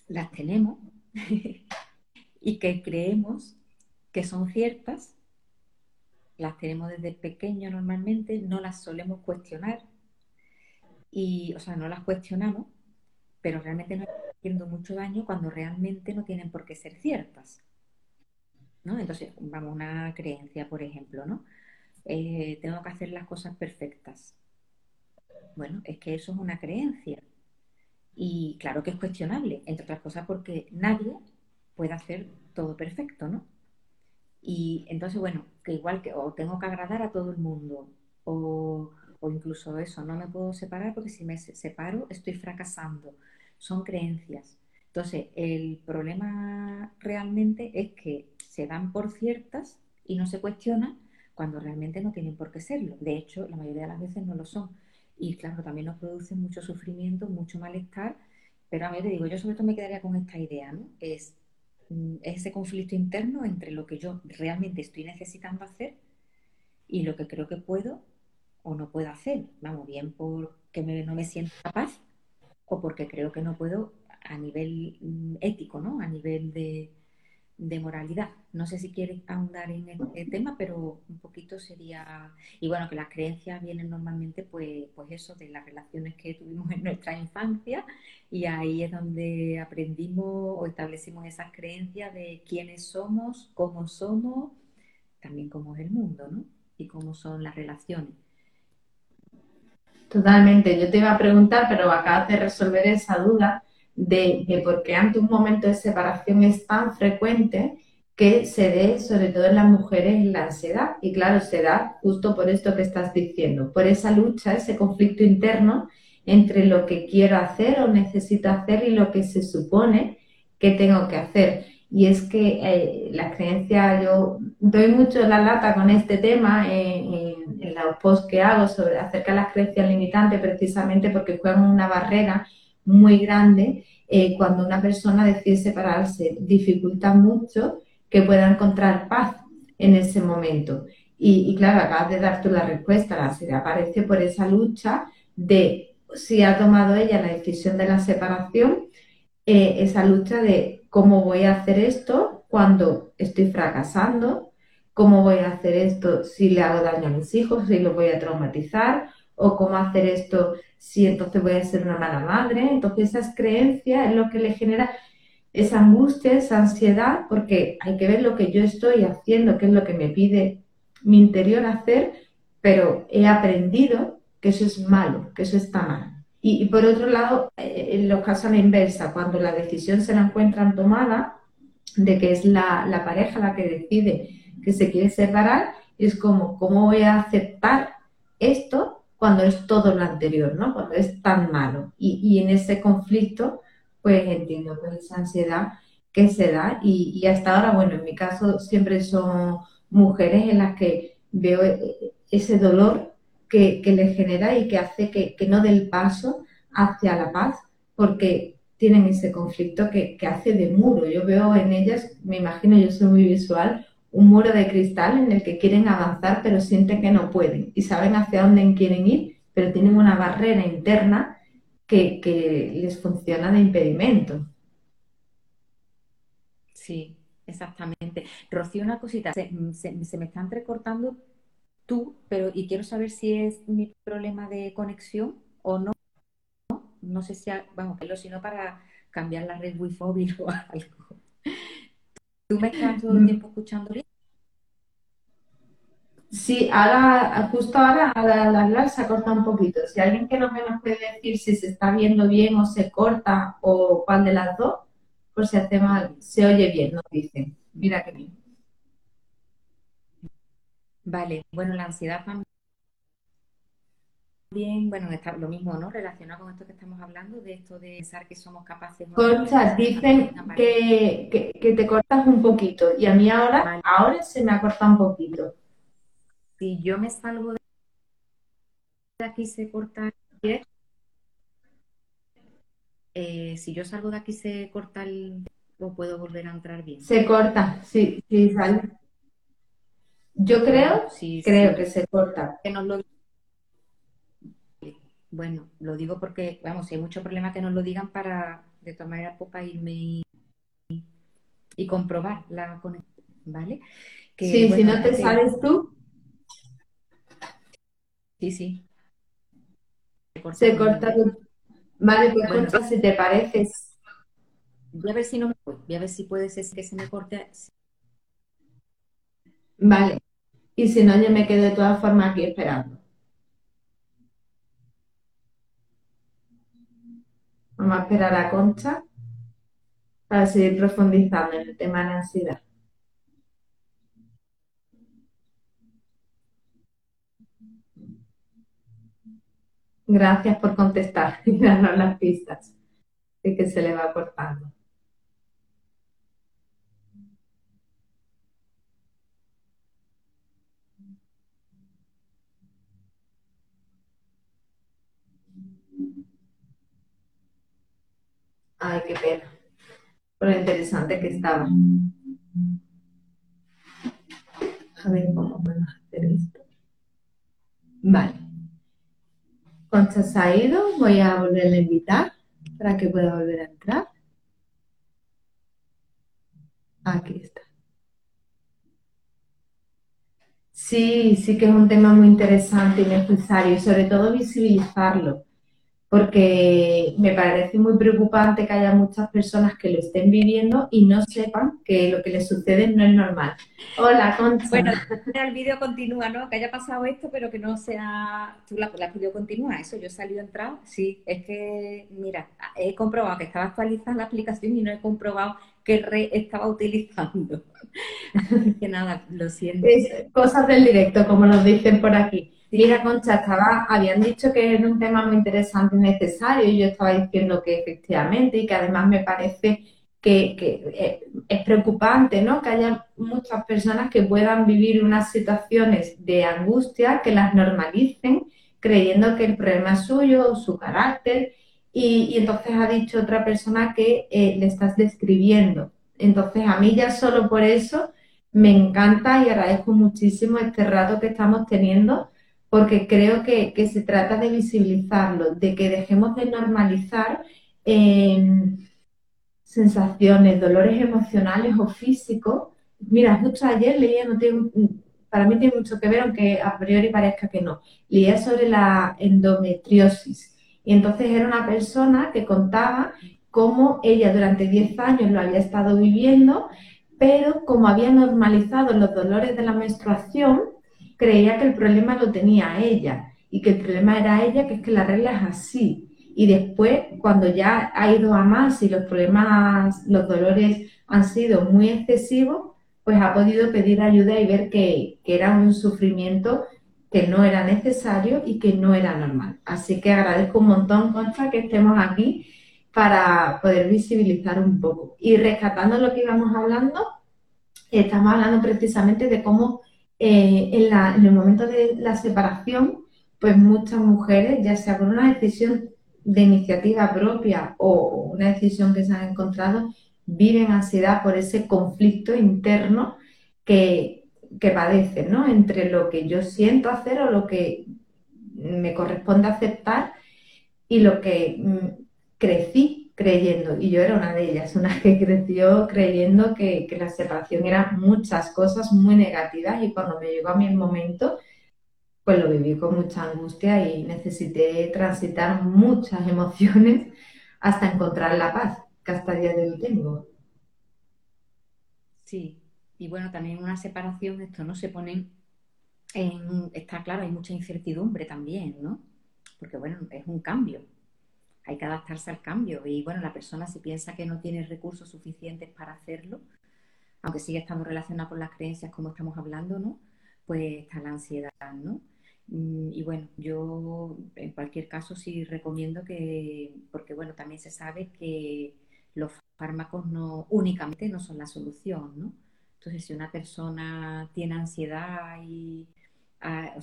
las tenemos [LAUGHS] y que creemos que son ciertas, las tenemos desde pequeño normalmente, no las solemos cuestionar y, o sea, no las cuestionamos, pero realmente nos están haciendo mucho daño cuando realmente no tienen por qué ser ciertas. ¿no? Entonces, vamos, una creencia, por ejemplo, ¿no? Eh, tengo que hacer las cosas perfectas. Bueno, es que eso es una creencia. Y claro que es cuestionable, entre otras cosas porque nadie puede hacer todo perfecto, ¿no? Y entonces, bueno, que igual que o tengo que agradar a todo el mundo, o, o incluso eso, no me puedo separar porque si me separo estoy fracasando. Son creencias. Entonces, el problema realmente es que se dan por ciertas y no se cuestionan cuando realmente no tienen por qué serlo. De hecho, la mayoría de las veces no lo son. Y claro, también nos producen mucho sufrimiento, mucho malestar. Pero a mí te digo, yo sobre todo me quedaría con esta idea, ¿no? Es ese conflicto interno entre lo que yo realmente estoy necesitando hacer y lo que creo que puedo o no puedo hacer. Vamos, bien porque no me siento capaz o porque creo que no puedo a nivel mm, ético, ¿no? A nivel de, de moralidad. No sé si quieres ahondar en este tema, pero un poquito sería, y bueno, que las creencias vienen normalmente, pues, pues eso, de las relaciones que tuvimos [LAUGHS] en nuestra infancia, y ahí es donde aprendimos o establecimos esas creencias de quiénes somos, cómo somos, también cómo es el mundo, ¿no? Y cómo son las relaciones. Totalmente. Yo te iba a preguntar, pero acabas de resolver esa duda de, por qué ante un momento de separación es tan frecuente que se dé, sobre todo en las mujeres, la ansiedad. Y claro, se da justo por esto que estás diciendo, por esa lucha, ese conflicto interno entre lo que quiero hacer o necesito hacer y lo que se supone que tengo que hacer. Y es que eh, la creencia, yo doy mucho la lata con este tema en, en los posts que hago sobre acerca de las creencias limitantes, precisamente porque juegan una barrera muy grande eh, cuando una persona decide separarse. Dificulta mucho que pueda encontrar paz en ese momento. Y, claro, acabas de dar tú la respuesta, la serie aparece por esa lucha de si ha tomado ella la decisión de la separación, eh, esa lucha de cómo voy a hacer esto cuando estoy fracasando, cómo voy a hacer esto si le hago daño a mis hijos, si los voy a traumatizar, o cómo hacer esto si entonces voy a ser una mala madre. Entonces esas creencias es lo que le genera esa angustia, esa ansiedad, porque hay que ver lo que yo estoy haciendo, qué es lo que me pide mi interior hacer, pero he aprendido que eso es malo, que eso está mal. Y, por otro lado, eh, en los casos a la inversa, cuando la decisión se la encuentran tomada, de que es la, la pareja la que decide que se quiere separar, es como, ¿cómo voy a aceptar esto cuando es todo lo anterior, ¿no? Cuando es tan malo. Y, en ese conflicto, pues entiendo pues esa ansiedad que se da y, hasta ahora, bueno, en mi caso siempre son mujeres en las que veo e, ese dolor que, le genera y que hace que, no dé el paso hacia la paz porque tienen ese conflicto que, que hace de muro. Yo veo en ellas, me imagino, yo soy muy visual, un muro de cristal en el que quieren avanzar pero sienten que no pueden y saben hacia dónde quieren ir, pero tienen una barrera interna que, les funciona de impedimento. Sí, exactamente. Rocío, una cosita, se, me están recortando tú, pero y quiero saber si es mi problema de conexión o no. No, sé si, vamos, sino para cambiar la red Wi-Fi o algo. ¿Tú me estás todo el tiempo escuchando bien? Sí, ahora, justo ahora, al hablar se corta un poquito. Si alguien que no me nos puede decir si se está viendo bien o se corta o cuál de las dos, pues se hace mal, se oye bien, nos dicen. Mira qué bien. Vale, bueno, la ansiedad también Bueno, está lo mismo, ¿no? Relacionado con esto que estamos hablando, de esto de pensar que somos capaces. Concha, dicen que, que, te cortas un poquito y a mí ahora, ahora se me ha cortado un poquito. Si yo me salgo de aquí se corta eh, si yo salgo de aquí se corta el o puedo volver a entrar bien. Se corta, sí, sí sale. Yo creo, sí, creo que se corta. Que nos lo... Bueno, lo digo porque, vamos, si hay mucho problema que nos lo digan para, de tomar manera, poca irme y, y, comprobar la conexión, ¿vale? sí, si no te sabes tú. Sí, sí. Se corta. Vale, pues bueno, si te parece. Voy a ver si no me voy, voy a ver si puede ser que se me corte. Vale. Y si no, yo me quedo de todas formas aquí esperando. Vamos a esperar a Concha para seguir profundizando en el tema de la ansiedad. Gracias por contestar [LAUGHS] y darnos las pistas de que se le va cortando. Ay, qué pena. Por lo interesante que estaba. A ver cómo puedo hacer esto. Vale. Concha se ha ido. Voy a volverle a invitar para que pueda volver a entrar. Aquí está. Sí, sí que es un tema muy interesante y necesario y sobre todo visibilizarlo porque me parece muy preocupante que haya muchas personas que lo estén viviendo y no sepan que lo que les sucede no es normal. Hola, Concha. Bueno, [LAUGHS] el vídeo continúa, ¿no? Que haya pasado esto, pero que no sea... Tú la, la vídeo continúa, eso, yo he salido entrado. Sí, es que, mira, he comprobado que estaba actualizada la aplicación y no he comprobado que re estaba utilizando. [LAUGHS] que nada, lo siento. cosas del directo, como nos dicen por aquí. Mira, Concha, estaba, habían dicho que era un tema muy interesante y necesario, y yo estaba diciendo que efectivamente, y que además me parece que, eh, es preocupante, ¿no? Que haya muchas personas que puedan vivir unas situaciones de angustia, que las normalicen, creyendo que el problema es suyo o su carácter, y, entonces ha dicho otra persona que eh, le estás describiendo. Entonces, a mí ya solo por eso me encanta y agradezco muchísimo este rato que estamos teniendo porque creo que, se trata de visibilizarlo, de que dejemos de normalizar em, sensaciones, dolores emocionales o físicos. Mira, justo ayer leía, no para mí tiene mucho que ver, aunque a priori parezca que no, leía sobre la endometriosis. Y entonces era una persona que contaba cómo ella durante 10 años lo había estado viviendo, pero como había normalizado los dolores de la menstruación, creía que el problema lo tenía ella y que el problema era ella, que es que la regla es así. Y después, cuando ya ha ido a más y los problemas, los dolores han sido muy excesivos, pues ha podido pedir ayuda y ver que, era un sufrimiento que no era necesario y que no era normal. Así que agradezco un montón, Concha, que estemos aquí para poder visibilizar un poco. Y rescatando lo que íbamos hablando, estamos hablando precisamente de cómo eh, en, el momento de la separación, pues muchas mujeres, ya sea por una decisión de iniciativa propia o una decisión que se han encontrado, viven ansiedad por ese conflicto interno que, que padecen, ¿no? Entre lo que yo siento hacer o lo que me corresponde aceptar y lo que mm, crecí creyendo, y yo era una de ellas, una que [LAUGHS] creció creyendo que, la separación era muchas cosas muy negativas y cuando me llegó a mí el momento, pues lo viví con mucha angustia y necesité transitar muchas [LAUGHS] emociones hasta encontrar la paz, que hasta día de hoy tengo. Sí, y bueno, también una separación, esto no se pone en, está claro, hay mucha incertidumbre también, ¿no? Porque bueno, es un cambio, hay que adaptarse al cambio. Y bueno, la persona si piensa que no tiene recursos suficientes para hacerlo, aunque sigue estando relacionada con las creencias como estamos hablando, ¿no? Pues está la ansiedad, ¿no? Mm, y bueno, yo en cualquier caso sí recomiendo que, porque bueno, también se sabe que los fármacos no únicamente no son la solución, ¿no? Entonces, si una persona tiene ansiedad y ah,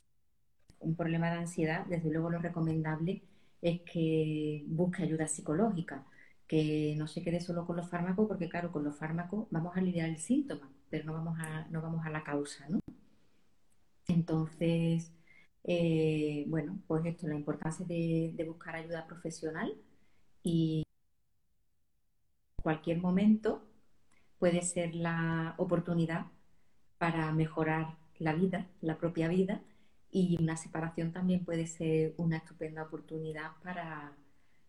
un problema de ansiedad, desde luego lo recomendable es que busque ayuda psicológica, que no se quede solo con los fármacos, porque claro, con los fármacos vamos a aliviar el síntoma, pero no vamos a, no vamos a la causa, ¿no? Entonces, eh, bueno, pues esto, la importancia de, de buscar ayuda profesional y cualquier momento puede ser la oportunidad para mejorar la vida, la propia vida, y una separación también puede ser una estupenda oportunidad para,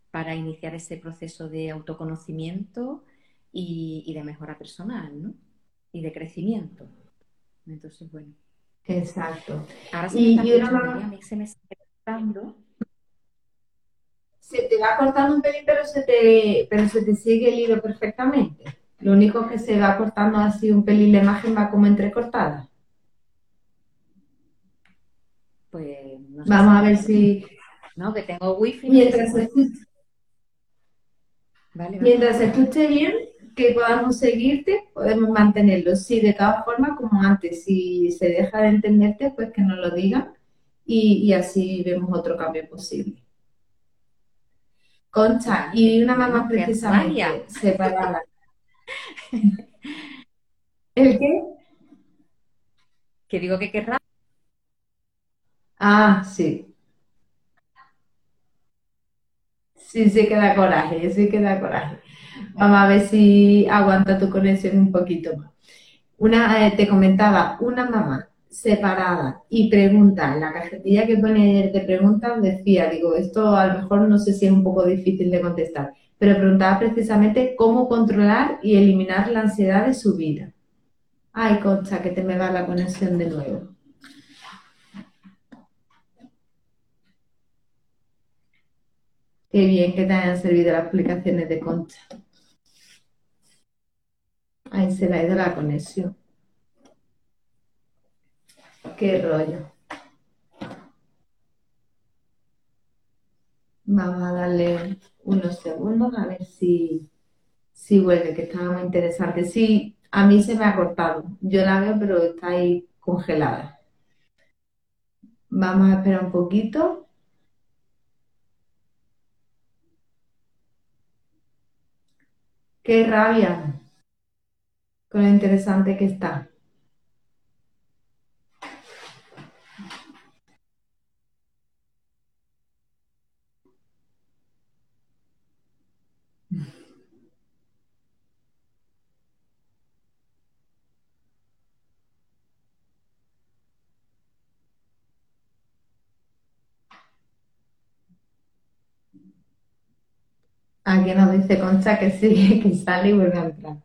para iniciar ese proceso de autoconocimiento y, de mejora personal, ¿no? Y de crecimiento. Entonces, bueno. Exacto. Ahora sí y, a mí se me está cortando. Se te va cortando un pelín, pero se te, pero se te sigue el hilo perfectamente. Lo único que se va cortando así un pelín, la imagen va como entrecortada. Pues no sé Vamos a ver si. [LAUGHS] No, que tengo wifi. Mientras, se escuche, Mientras se escuche bien, que podamos seguirte, podemos mantenerlo. Sí, de todas formas, como antes, si se deja de entenderte, pues que nos lo digan y, así vemos otro cambio posible. Concha, y una mamá precisamente separada. [LAUGHS] ¿El qué? Que digo que querrá. Ah, sí. Sí, sí que da coraje, sí que da coraje. Vamos a ver si aguanta tu conexión un poquito más. Una, eh, te comentaba, una mamá separada y pregunta, en la cajetilla que pone de preguntas decía, digo, esto a lo mejor no sé si es un poco difícil de contestar, pero preguntaba precisamente cómo controlar y eliminar la ansiedad de su vida. Ay, Concha, que te me va la conexión de nuevo. Qué bien que te hayan servido las explicaciones de Concha. Ahí se le ha ido la conexión. Qué rollo. Vamos a darle unos segundos a ver si, si vuelve, que estaba muy interesante. Sí, a mí se me ha cortado. Yo la veo, pero está ahí congelada. Vamos a esperar un poquito. Qué rabia con lo interesante que está. Aquí nos dice Concha que sí, [LAUGHS] que sale y vuelve a entrar.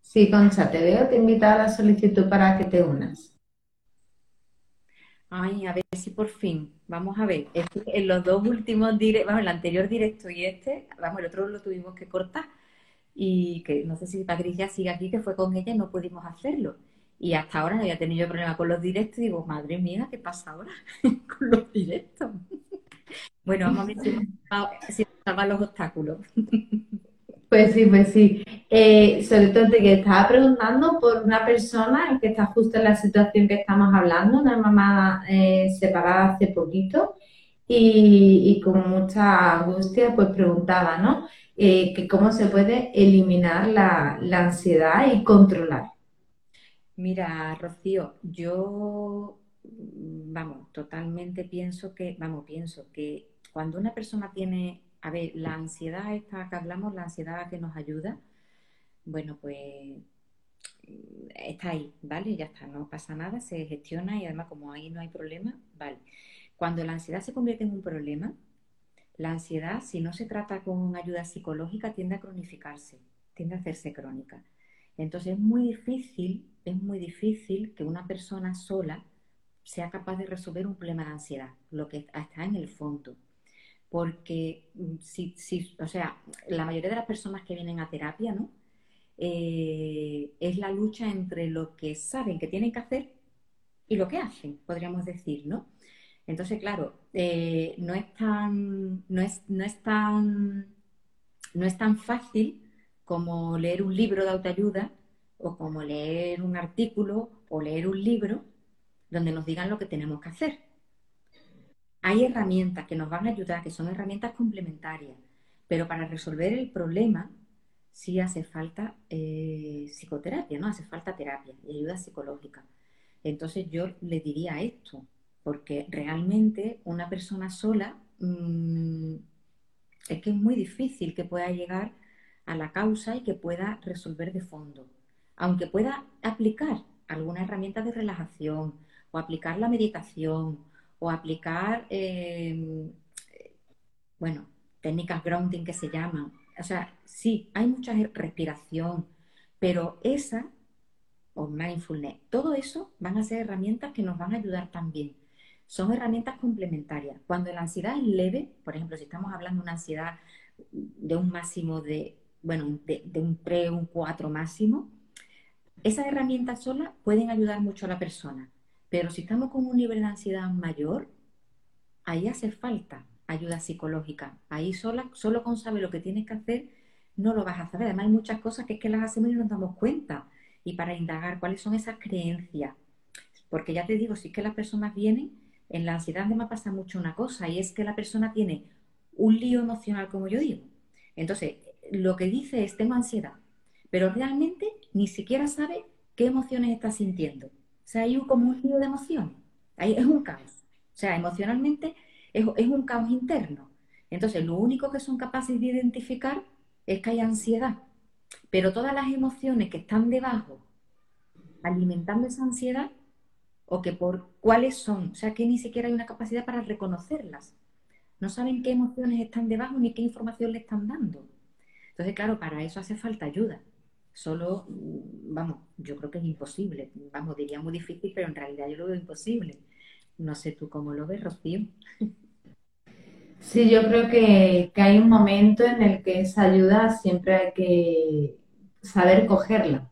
Sí, Concha, te veo, te invito a la solicitud para que te unas. Ay, a ver si por fin. Vamos a ver. en los dos últimos directos, vamos, el anterior directo y este, vamos, el otro lo tuvimos que cortar. Y que no sé si Patricia sigue aquí, que fue con ella y no pudimos hacerlo. Y hasta ahora no había tenido problema con los directos y digo, madre mía, ¿qué pasa ahora [LAUGHS] con los directos? [LAUGHS] bueno, vamos a ver si, si salvan los obstáculos. Pues sí, pues sí. Eh, sobre todo te que estaba preguntando por una persona que está justo en la situación que estamos hablando, una mamá eh, separada hace poquito y, con mucha angustia pues preguntaba, ¿no? Eh, que cómo se puede eliminar la, la ansiedad y controlar. Mira, Rocío, yo, vamos, totalmente pienso que, vamos, pienso que cuando una persona tiene a ver, la ansiedad esta que hablamos, la ansiedad que nos ayuda, bueno, pues mm, está ahí, ¿vale? Ya está, no pasa nada, se gestiona y además como ahí no hay problema, ¿vale? Cuando la ansiedad se convierte en un problema, la ansiedad, si no se trata con ayuda psicológica, tiende a cronificarse, tiende a hacerse crónica. Entonces es muy difícil, es muy difícil que una persona sola sea capaz de resolver un problema de ansiedad, lo que está en el fondo. Porque mm, si, si o sea, la mayoría de las personas que vienen a terapia, ¿no? Eh, es la lucha entre lo que saben que tienen que hacer y lo que hacen, podríamos decir, ¿no? Entonces, claro, eh, no, es tan, no, es, no, es tan, no es tan fácil como leer un libro de autoayuda o como leer un artículo o leer un libro donde nos digan lo que tenemos que hacer. Hay herramientas que nos van a ayudar, que son herramientas complementarias, pero para resolver el problema sí hace falta eh, psicoterapia, ¿no? Hace falta terapia y ayuda psicológica. Entonces yo le diría esto, porque realmente una persona sola mm, es que es muy difícil que pueda llegar a la causa y que pueda resolver de fondo. Aunque pueda aplicar alguna herramienta de relajación o aplicar la meditación o aplicar, em, bueno, técnicas grounding que se llaman. O sea, sí, hay mucha respiración, pero esa, o mindfulness, todo eso van a ser herramientas que nos van a ayudar también. Son herramientas complementarias. Cuando la ansiedad es leve, por ejemplo, si estamos hablando de una ansiedad de un máximo de, bueno, de, de un 3, un 4 máximo, esas herramientas solas pueden ayudar mucho a la persona. Pero si estamos con un nivel de ansiedad mayor, ahí hace falta ayuda psicológica. Ahí sola, solo con saber lo que tienes que hacer, no lo vas a saber. Además, hay muchas cosas que es que las hacemos y no nos damos cuenta. Y para indagar cuáles son esas creencias. Porque ya te digo, si es que las personas vienen, en la ansiedad me pasa mucho una cosa, y es que la persona tiene un lío emocional, como yo digo. Entonces, lo que dice es, tengo ansiedad, pero realmente ni siquiera sabe qué emociones está sintiendo. O sea, hay como un lío de emociones. Ahí es un caos. O sea, emocionalmente es, un caos interno. Entonces, lo único que son capaces de identificar es que hay ansiedad. Pero todas las emociones que están debajo, alimentando esa ansiedad, o que por cuáles son, o sea, que ni siquiera hay una capacidad para reconocerlas. No saben qué emociones están debajo ni qué información le están dando. Entonces, claro, para eso hace falta ayuda solo, mm, vamos, yo creo que es imposible. Vamos, diría muy difícil, pero en realidad yo lo veo imposible. No sé tú cómo lo ves, Rocío. [LAUGHS] Sí, yo creo que, que hay un momento en el que esa ayuda siempre hay que saber cogerla,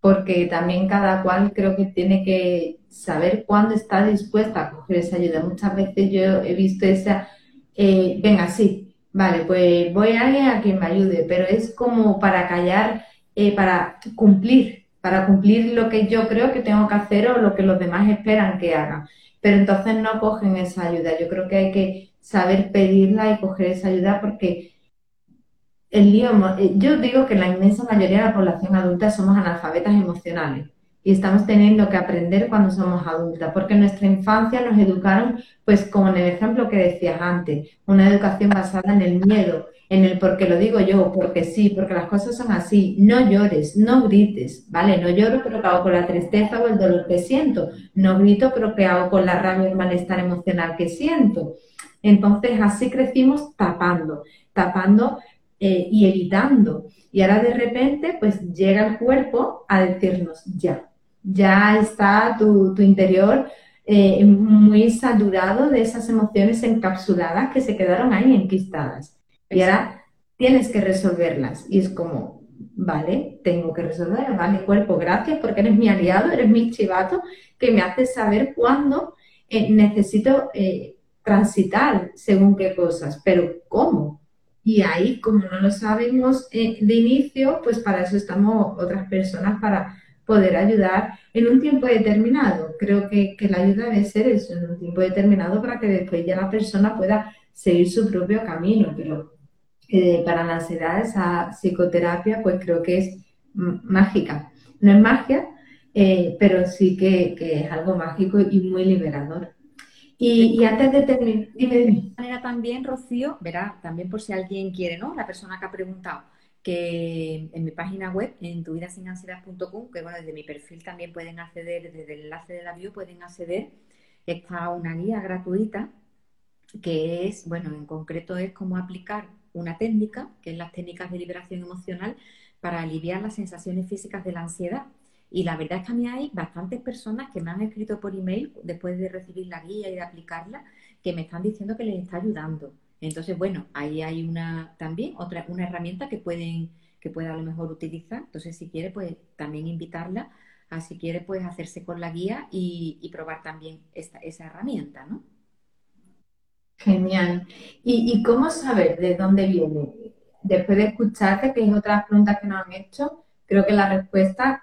porque también cada cual creo que tiene que saber cuándo está dispuesta a coger esa ayuda. Muchas veces yo he visto esa, eh, venga, sí, vale, pues voy a alguien a quien me ayude, pero es como para callar eh, para cumplir, para cumplir lo que yo creo que tengo que hacer o lo que los demás esperan que haga. Pero entonces no cogen esa ayuda. Yo creo que hay que saber pedirla y coger esa ayuda porque el lío, eh, yo digo que la inmensa mayoría de la población adulta somos analfabetas emocionales y estamos teniendo que aprender cuando somos adultas, porque en nuestra infancia nos educaron, pues como en el ejemplo que decías antes, una educación basada en el miedo, en el porque lo digo yo, porque sí, porque las cosas son así, no llores, no grites, ¿vale? No lloro, pero que hago con la tristeza o el dolor que siento, no grito, pero que hago con la rabia o el malestar emocional que siento. Entonces, así crecimos tapando, tapando eh, y evitando. Y ahora de repente, pues llega el cuerpo a decirnos, ya, ya está tu, interior eh, muy saturado de esas emociones encapsuladas que se quedaron ahí enquistadas. Y ahora tienes que resolverlas. Y es como, vale, tengo que resolver, vale, cuerpo, gracias porque eres mi aliado, eres mi chivato, que me hace saber cuándo eh, necesito eh, transitar según qué cosas, pero ¿cómo? Y ahí, como no lo sabemos eh, de inicio, pues para eso estamos otras personas, para poder ayudar en un tiempo determinado. Creo que, que la ayuda debe ser eso, en un tiempo determinado para que después ya la persona pueda seguir su propio camino, pero eh, para la ansiedad esa psicoterapia pues creo que es mágica. No es magia, eh, pero sí que, es algo mágico y muy liberador. Y, antes de terminar, De manera también, Rocío, verá, también por si alguien quiere, ¿no? La persona que ha preguntado, que en mi página web, en tuvidasinansiedad.com, que bueno, desde mi perfil también pueden acceder, desde el enlace de la bio pueden acceder, está una guía gratuita que es, bueno, en concreto es cómo aplicar una técnica, que es las técnicas de liberación emocional, para aliviar las sensaciones físicas de la ansiedad. Y la verdad es que a mí hay bastantes personas que me han escrito por email después de recibir la guía y de aplicarla, que me están diciendo que les está ayudando. Entonces, bueno, ahí hay una también otra una herramienta que pueden que pueda a lo mejor utilizar. Entonces, si quiere, pues también invitarla a si quiere, pues hacerse con la guía y, probar también esta, esa herramienta, ¿no? Genial. ¿Y, ¿Y, cómo saber de dónde viene? Después de escucharte, que es otras preguntas que nos han hecho, creo que la respuesta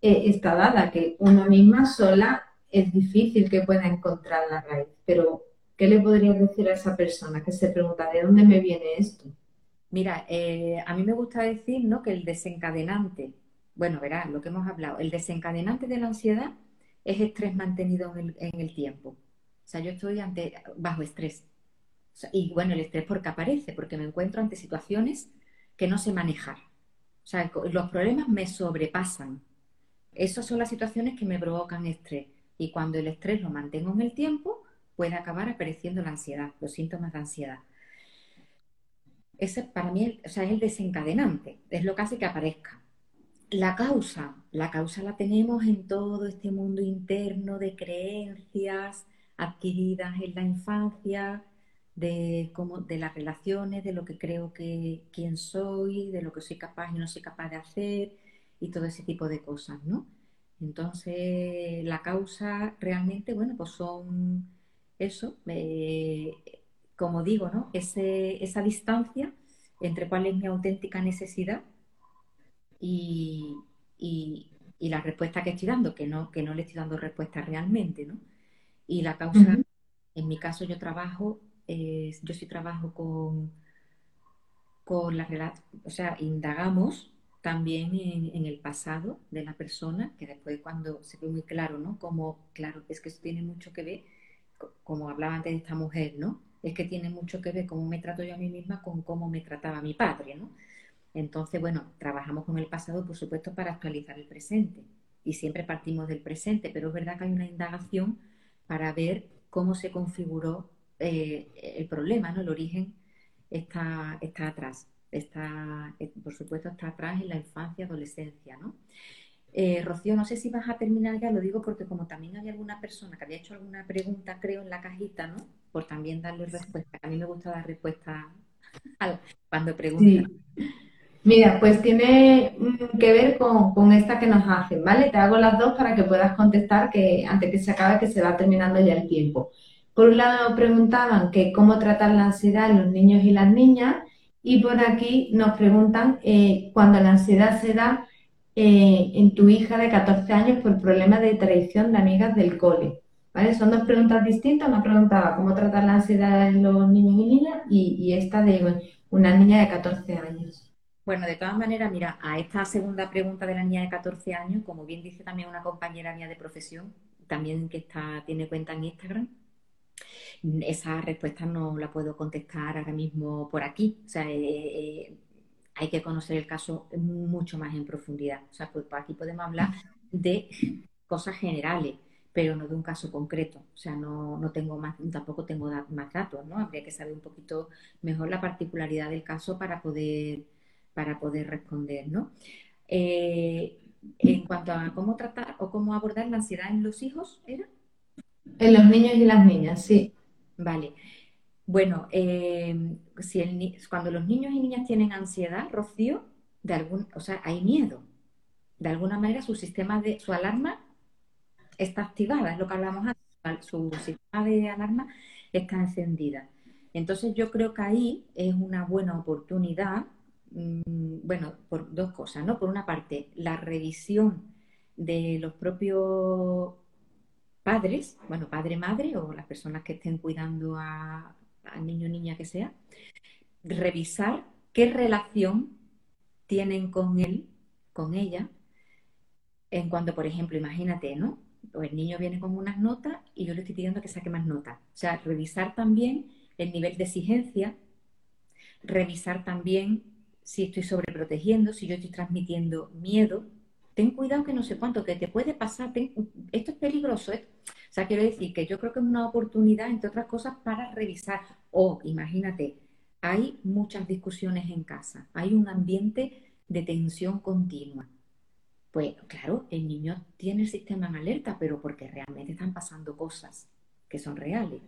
eh, está dada, que uno misma sola es difícil que pueda encontrar la raíz. Pero, ¿qué le podrías decir a esa persona que se pregunta, ¿de dónde me viene esto? Mira, eh, a mí me gusta decir ¿no? que el desencadenante, bueno, verás, lo que hemos hablado, el desencadenante de la ansiedad es estrés mantenido en el, tiempo. O sea, yo estoy bajo estrés. y bueno, el estrés porque aparece, porque me encuentro ante situaciones que no sé manejar. O sea, los problemas me sobrepasan. Esas son las situaciones que me provocan estrés. Y cuando el estrés lo mantengo en el tiempo, puede acabar apareciendo la ansiedad, los síntomas de ansiedad. Ese para mí o sea, es el desencadenante, es lo que hace que aparezca. La causa, la causa la tenemos en todo este mundo interno de creencias adquiridas en la infancia, de, cómo, de las relaciones, de lo que creo que quién soy, de lo que soy capaz y no soy capaz de hacer y todo ese tipo de cosas, ¿no? Entonces, la causa realmente, bueno, pues son eso, eh, como digo, ¿no? esa distancia entre cuál es mi auténtica necesidad y, la respuesta que estoy dando, que no, que no le estoy dando respuesta realmente, ¿no? Y la causa, en mi caso yo trabajo, yo sí trabajo con, con la o sea, indagamos también en, el pasado de la persona, que después cuando se ve muy claro, ¿no? Como, claro, es que eso tiene mucho que ver, como hablaba antes de esta mujer, ¿no? es que tiene mucho que ver cómo me trato yo a mí misma con cómo me trataba mi padre, ¿no? Entonces, bueno, trabajamos con el pasado, por supuesto, para actualizar el presente. Y siempre partimos del presente, pero es verdad que hay una indagación para ver cómo se configuró eh, el problema, ¿no? El origen está, está atrás. Está, por supuesto, está atrás en la infancia, adolescencia, ¿no? Eh, Rocío, no sé si vas a terminar ya, lo digo porque como también había alguna persona que había hecho alguna pregunta, creo, en la cajita, ¿no? Por también darle respuesta. A mí me gusta dar respuesta cuando preguntan. Mira, pues tiene que ver con, esta que nos hacen, ¿vale? Te hago las dos para que puedas contestar que antes que se acabe, que se va terminando ya el tiempo. Por un lado preguntaban que cómo tratar la ansiedad en los niños y las niñas y por aquí nos preguntan eh, cuando la ansiedad se da eh, en tu hija de 14 años por problemas de traición de amigas del cole. ¿Vale? Son dos preguntas distintas. Una preguntaba cómo tratar la ansiedad en los niños y niñas y, esta de una niña de 14 años. Bueno, de todas maneras, mira, a esta segunda pregunta de la niña de 14 años, como bien dice también una compañera mía de profesión, también que está, tiene cuenta en Instagram, esa respuesta no la puedo contestar ahora mismo por aquí. O sea, eh, eh, hay que conocer el caso mucho más en profundidad. O sea, pues aquí podemos hablar de cosas generales, pero no de un caso concreto. O sea, no, tengo más, tampoco tengo más datos, ¿no? Habría que saber un poquito mejor la particularidad del caso para poder, para poder responder, ¿no? Eh, en cuanto a cómo tratar o cómo abordar la ansiedad en los hijos, ¿era? En los niños y las niñas, sí. Vale. Bueno, eh, si cuando los niños y niñas tienen ansiedad, Rocío, de algún, o sea, hay miedo. De alguna manera su sistema de, su alarma está activada, es lo que hablamos antes, su sistema de alarma está encendida. Entonces yo creo que ahí es una buena oportunidad, bueno, por dos cosas, ¿no? Por una parte, la revisión de los propios padres, bueno, padre-madre o las personas que estén cuidando a, niño o niña que sea, revisar qué relación tienen con él, con ella, en cuanto, por ejemplo, imagínate, ¿no? el niño viene con unas notas y yo le estoy pidiendo que saque más notas. O sea, revisar también el nivel de exigencia, revisar también si estoy sobreprotegiendo, si yo estoy transmitiendo miedo. Ten cuidado que no sé cuánto, que te puede pasar, esto es peligroso. ¿eh? O sea, quiero decir que yo creo que es una oportunidad, entre otras cosas, para revisar. O, imagínate, hay muchas discusiones en casa, hay un ambiente de tensión continua. pues claro, el niño tiene el sistema en alerta, pero porque realmente están pasando cosas que son reales.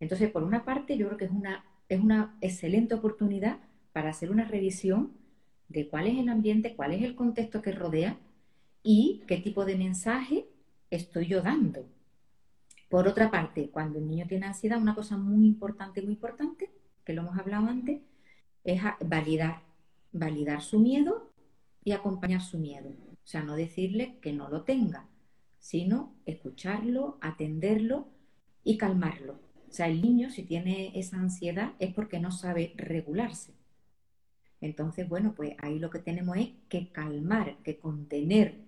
Entonces, por una parte, yo creo que es una, es una excelente oportunidad para hacer una revisión de cuál es el ambiente, cuál es el contexto que rodea y qué tipo de mensaje estoy yo dando. Por otra parte, cuando el niño tiene ansiedad, una cosa muy importante, muy importante, que lo hemos hablado antes, es validar, validar su miedo y acompañar su miedo. O sea, no decirle que no lo tenga, sino escucharlo, atenderlo y calmarlo. O sea, el niño si tiene esa ansiedad es porque no sabe regularse. Entonces, bueno, pues ahí lo que tenemos es que calmar, que contener,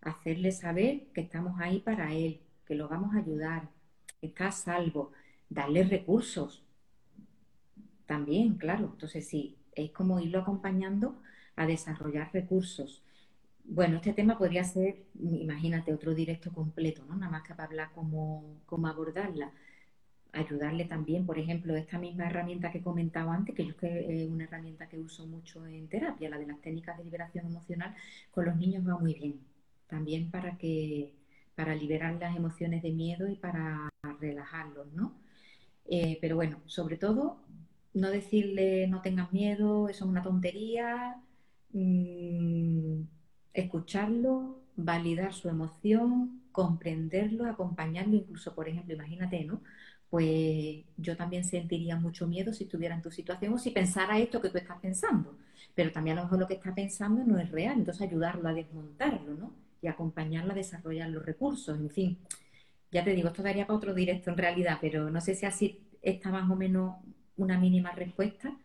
hacerle saber que estamos ahí para él, que lo vamos a ayudar, que está a salvo, darle recursos. También, claro. Entonces, sí, es como irlo acompañando a desarrollar recursos. Bueno, este tema podría ser, imagínate, otro directo completo, ¿no? Nada más que para hablar cómo, cómo abordarla. Ayudarle también, por ejemplo, esta misma herramienta que he comentado antes, que yo es una herramienta que uso mucho en terapia, la de las técnicas de liberación emocional, con los niños va muy bien. También para que, para liberar las emociones de miedo y para relajarlos, ¿no? Eh, pero bueno, sobre todo, no decirle no tengas miedo, eso es una tontería. Mm, escucharlo, validar su emoción, comprenderlo, acompañarlo, incluso, por ejemplo, imagínate, ¿no? Pues yo también sentiría mucho miedo si estuviera en tu situación o si pensara esto que tú estás pensando, pero también a lo mejor lo que está pensando no es real, entonces ayudarlo a desmontarlo, ¿no? Y acompañarlo a desarrollar los recursos, en fin. Ya te digo, esto daría para otro directo en realidad, pero no sé si así está más o menos una mínima respuesta.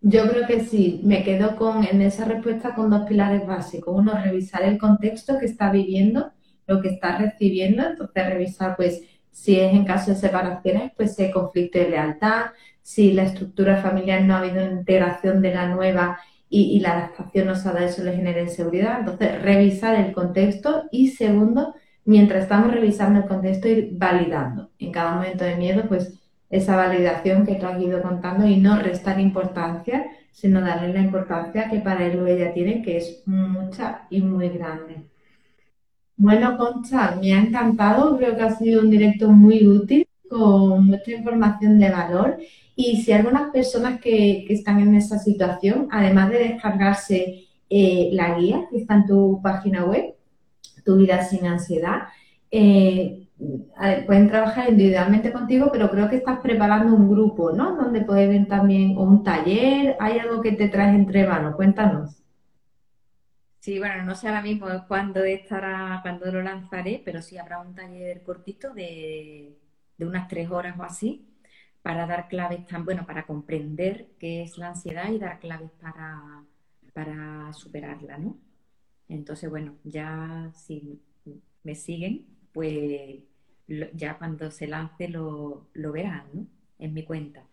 Yo creo que sí, me quedo con en esa respuesta con dos pilares básicos. Uno, revisar el contexto que está viviendo, lo que está recibiendo, entonces revisar pues si es en caso de separaciones, pues si hay conflicto de lealtad, si la estructura familiar no ha habido integración de la nueva y, la adaptación no se ha dado, eso le genera inseguridad. Entonces, revisar el contexto y segundo, mientras estamos revisando el contexto, ir validando. En cada momento de miedo, pues esa validación que tú has ido contando y no restar importancia, sino darle la importancia que para él o ella tiene, que es mucha y muy grande. Bueno, Concha, me ha encantado, creo que ha sido un directo muy útil, con mucha información de valor. Y si algunas personas que, están en esa situación, además de descargarse eh, la guía que está en tu página web, Tu vida sin ansiedad, eh, pueden trabajar individualmente contigo, pero creo que estás preparando un grupo, ¿no? Donde pueden también, o un taller, hay algo que te traes entre manos, cuéntanos. Sí, bueno, no sé ahora mismo cuándo estará, cuándo lo lanzaré, pero sí habrá un taller cortito de, unas tres horas o así, para dar claves tan, bueno, para comprender qué es la ansiedad y dar claves para, para superarla, ¿no? Entonces, bueno, ya si me siguen, pues ya cuando se lance lo, verán, ¿no? En mi cuenta.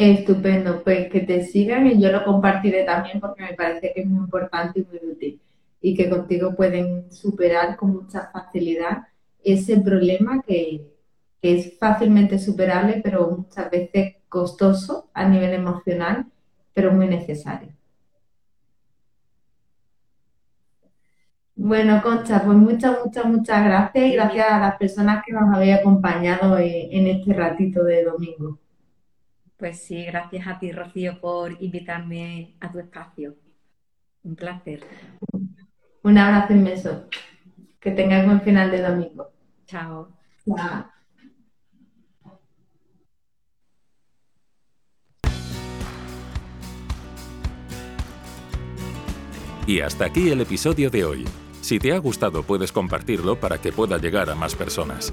Estupendo, pues que te sigan y yo lo compartiré también porque me parece que es muy importante y muy útil y que contigo pueden superar con mucha facilidad ese problema que, que es fácilmente superable pero muchas veces costoso a nivel emocional, pero muy necesario. Bueno, Concha, pues muchas, muchas, muchas gracias y gracias a las personas que nos habéis acompañado en, este ratito de domingo. Pues sí, gracias a ti, Rocío, por invitarme a tu espacio. Un placer. Un abrazo inmenso. Que tengáis buen final de domingo. Chao. Chao. Y hasta aquí el episodio de hoy. Si te ha gustado puedes compartirlo para que pueda llegar a más personas.